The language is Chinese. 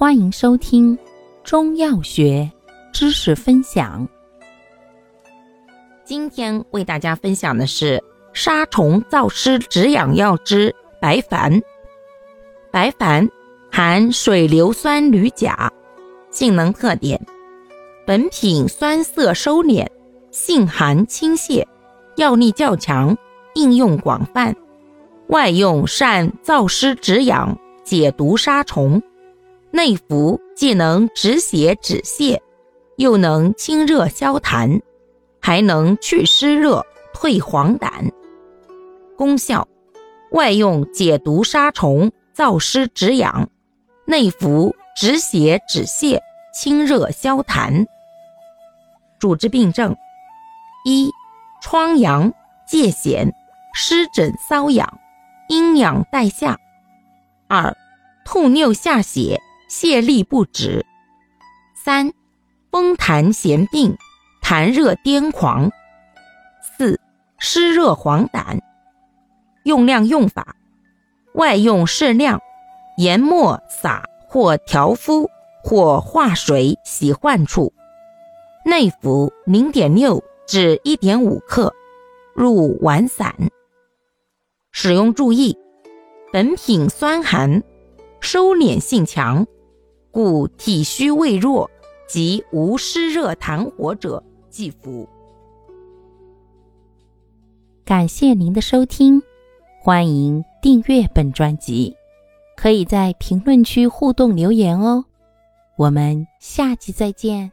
欢迎收听中药学知识分享。今天为大家分享的是杀虫燥湿止痒药之白矾。白矾含水硫酸铝钾，性能特点：本品酸涩收敛，性寒清泻，药力较强，应用广泛。外用善燥湿止痒、解毒杀虫；内服既能止血止泻，又能清热消痰，还能去湿热、退黄疸。功效：外用解毒杀虫、燥湿止痒；内服止血止泻、清热消痰。主治病症：一、疮疡、疥癣、湿疹瘙痒。阴痒带下，二吐衄下血，泻痢不止；三风痰痫病，痰热癫狂；四湿热黄疸。用量用法：外用适量，研末撒或调敷或化水洗患处；内服零点六至一点五克，入丸散。使用注意：本品酸寒，收敛性强，故体虚胃弱及无湿热痰火者忌服。感谢您的收听，欢迎订阅本专辑，可以在评论区互动留言哦。我们下期再见。